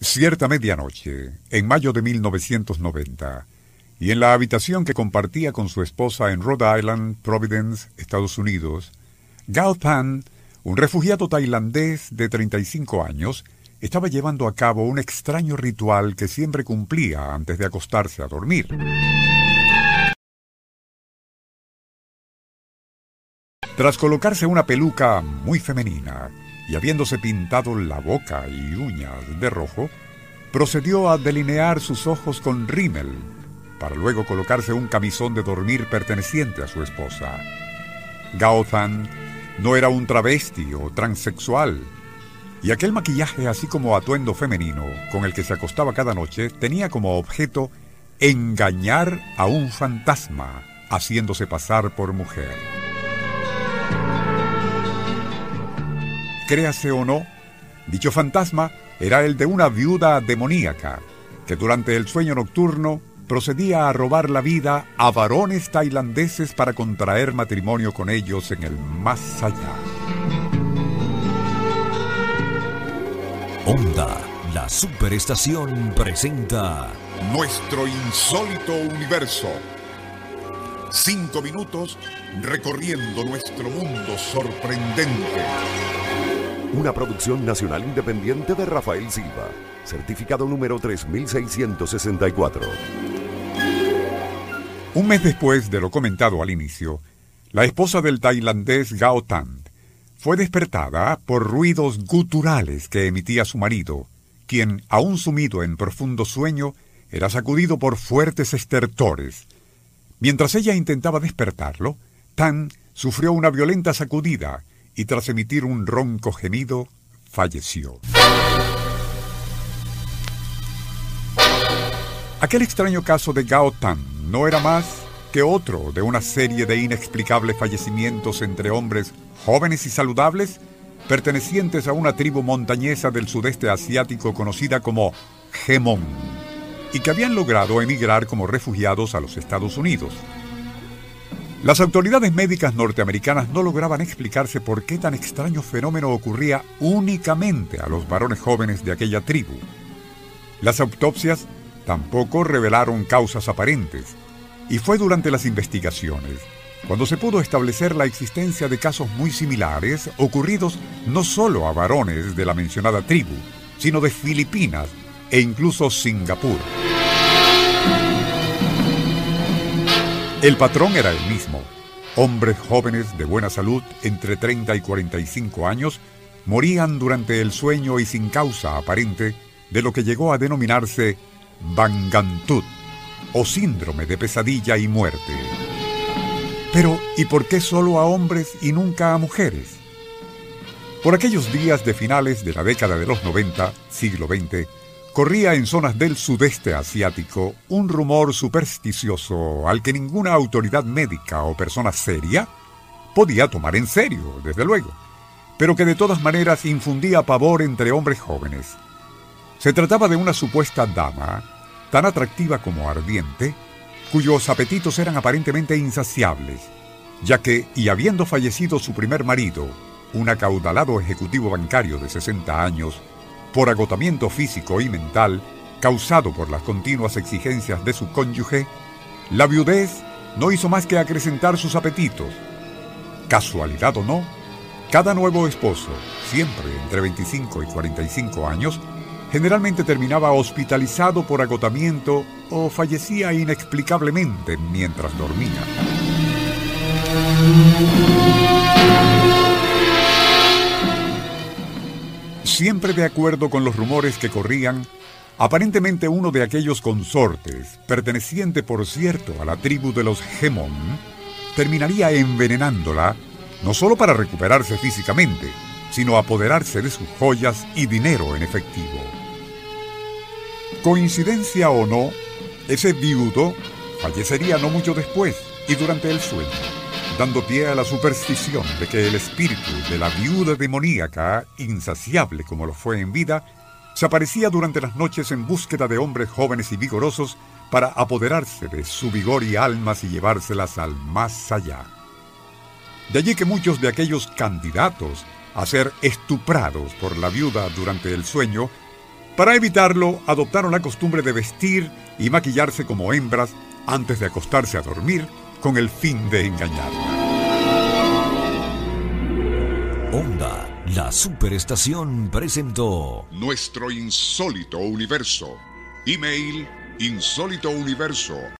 Cierta medianoche, en mayo de 1990, y en la habitación que compartía con su esposa en Rhode Island, Providence, Estados Unidos, Gao Pan, un refugiado tailandés de 35 años, estaba llevando a cabo un extraño ritual que siempre cumplía antes de acostarse a dormir. Tras colocarse una peluca muy femenina, y habiéndose pintado la boca y uñas de rojo, procedió a delinear sus ojos con rímel, para luego colocarse un camisón de dormir perteneciente a su esposa. Gao Zan no era un travesti o transexual, y aquel maquillaje así como atuendo femenino con el que se acostaba cada noche tenía como objeto engañar a un fantasma haciéndose pasar por mujer. Créase o no, dicho fantasma era el de una viuda demoníaca que durante el sueño nocturno procedía a robar la vida a varones tailandeses para contraer matrimonio con ellos en el más allá. Onda, la superestación presenta Nuestro insólito universo. Cinco minutos recorriendo nuestro mundo sorprendente. Una producción nacional independiente de Rafael Silva, certificado número 3664. Un mes después de lo comentado al inicio, la esposa del tailandés Gao Tan fue despertada por ruidos guturales que emitía su marido, quien, aún sumido en profundo sueño, era sacudido por fuertes estertores. Mientras ella intentaba despertarlo, Tan sufrió una violenta sacudida y tras emitir un ronco gemido, falleció. Aquel extraño caso de Gao Tan no era más que otro de una serie de inexplicables fallecimientos entre hombres jóvenes y saludables pertenecientes a una tribu montañesa del sudeste asiático conocida como Gemón y que habían logrado emigrar como refugiados a los Estados Unidos. Las autoridades médicas norteamericanas no lograban explicarse por qué tan extraño fenómeno ocurría únicamente a los varones jóvenes de aquella tribu. Las autopsias tampoco revelaron causas aparentes, y fue durante las investigaciones cuando se pudo establecer la existencia de casos muy similares ocurridos no solo a varones de la mencionada tribu, sino de Filipinas e incluso Singapur. El patrón era el mismo. Hombres jóvenes de buena salud, entre 30 y 45 años, morían durante el sueño y sin causa aparente de lo que llegó a denominarse Bangantut, o síndrome de pesadilla y muerte. Pero, ¿y por qué solo a hombres y nunca a mujeres? Por aquellos días de finales de la década de los 90, siglo XX, corría en zonas del sudeste asiático un rumor supersticioso al que ninguna autoridad médica o persona seria podía tomar en serio, desde luego, pero que de todas maneras infundía pavor entre hombres jóvenes. Se trataba de una supuesta dama, tan atractiva como ardiente, cuyos apetitos eran aparentemente insaciables, ya que, y habiendo fallecido su primer marido, un acaudalado ejecutivo bancario de 60 años, por agotamiento físico y mental causado por las continuas exigencias de su cónyuge, la viudez no hizo más que acrecentar sus apetitos. Casualidad o no, cada nuevo esposo, siempre entre 25 y 45 años, generalmente terminaba hospitalizado por agotamiento o fallecía inexplicablemente mientras dormía. Siempre de acuerdo con los rumores que corrían, aparentemente uno de aquellos consortes, perteneciente por cierto a la tribu de los Gemón, terminaría envenenándola, no solo para recuperarse físicamente, sino apoderarse de sus joyas y dinero en efectivo. Coincidencia o no, ese viudo fallecería no mucho después y durante el sueño, dando pie a la superstición de que el espíritu de la viuda demoníaca, insaciable como lo fue en vida, se aparecía durante las noches en búsqueda de hombres jóvenes y vigorosos para apoderarse de su vigor y almas y llevárselas al más allá. De allí que muchos de aquellos candidatos a ser estuprados por la viuda durante el sueño Para evitarlo, adoptaron la costumbre de vestir y maquillarse como hembras antes de acostarse a dormir con el fin de engañarla. Onda, la superestación presentó Nuestro insólito universo. Email insólitouniverso